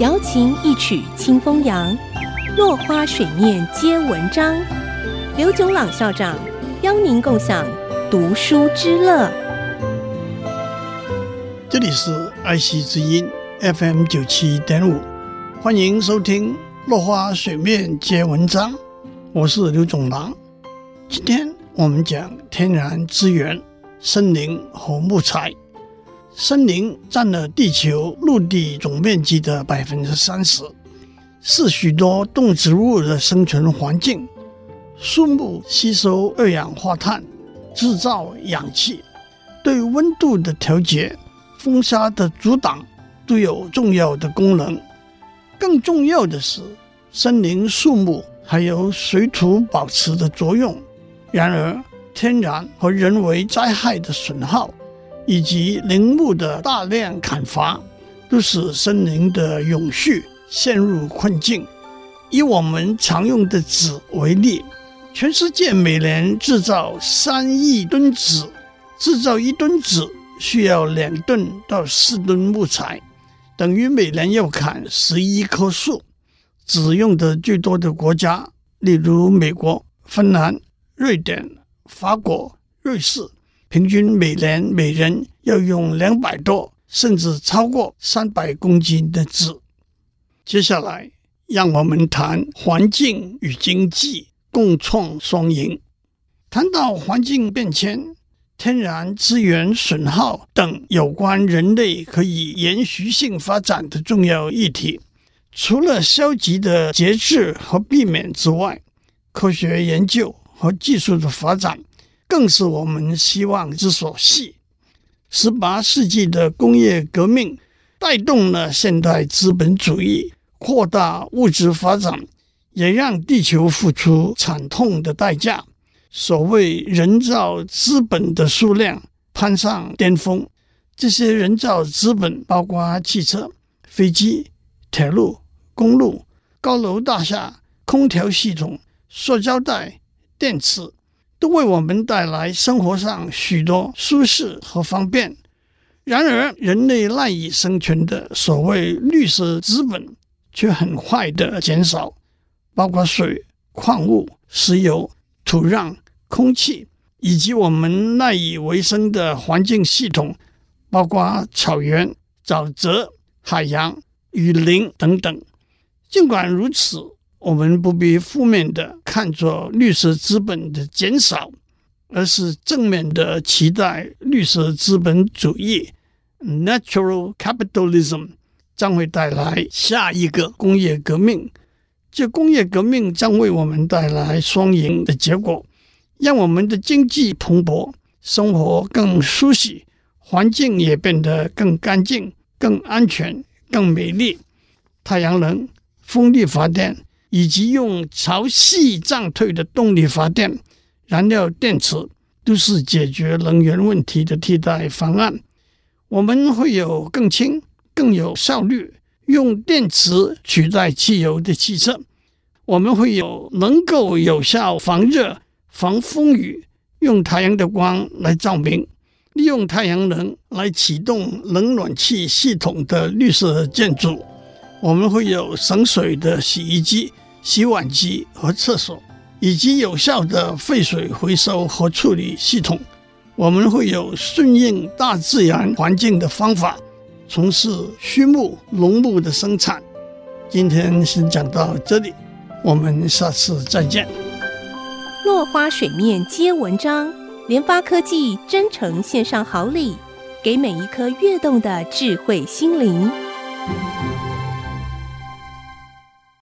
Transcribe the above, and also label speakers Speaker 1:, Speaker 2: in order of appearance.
Speaker 1: 瑶琴一曲清风扬，落花水面皆文章。刘炯朗校长邀您共享读书之乐。
Speaker 2: 这里是爱惜之音 FM 九七点五，欢迎收听《落花水面皆文章》，我是刘炯朗。今天我们讲天然资源、森林和木材。森林占了地球陆地总面积的百分之三十，是许多动植物的生存环境。树木吸收二氧化碳，制造氧气，对温度的调节、风沙的阻挡都有重要的功能。更重要的是，森林树木还有水土保持的作用。然而，天然和人为灾害的损耗，以及林木的大量砍伐，都使森林的永续陷入困境。以我们常用的纸为例。全世界每年制造三亿吨纸，制造一吨纸需要两吨到四吨木材，等于每年要砍十一棵树。纸用的最多的国家，例如美国、芬兰、瑞典、法国、瑞士，平均每年每人要用两百多，甚至超过三百公斤的纸。接下来，让我们谈环境与经济。共创双赢。谈到环境变迁、天然资源损耗等有关人类可以延续性发展的重要议题，除了消极的节制和避免之外，科学研究和技术的发展更是我们希望之所系。十八世纪的工业革命带动了现代资本主义扩大物质发展。也让地球付出惨痛的代价。所谓人造资本的数量攀上巅峰，这些人造资本包括汽车、飞机、铁路、公路、高楼大厦、空调系统、塑胶袋、电池，都为我们带来生活上许多舒适和方便。然而，人类赖以生存的所谓绿色资本却很快的减少。包括水、矿物、石油、土壤、空气，以及我们赖以为生的环境系统，包括草原、沼泽、海洋、雨林等等。尽管如此，我们不必负面的看作绿色资本的减少，而是正面的期待绿色资本主义 （Natural Capitalism） 将会带来下一个工业革命。这工业革命将为我们带来双赢的结果，让我们的经济蓬勃，生活更舒适，环境也变得更干净、更安全、更美丽。太阳能、风力发电以及用潮汐涨退的动力发电、燃料电池，都是解决能源问题的替代方案。我们会有更轻、更有效率。用电池取代汽油的汽车，我们会有能够有效防热、防风雨，用太阳的光来照明，利用太阳能来启动冷暖气系统的绿色建筑。我们会有省水的洗衣机、洗碗机和厕所，以及有效的废水回收和处理系统。我们会有顺应大自然环境的方法。从事畜牧、农牧的生产。今天先讲到这里，我们下次再见。
Speaker 1: 落花水面皆文章，联发科技真诚献上好礼，给每一颗跃动的智慧心灵。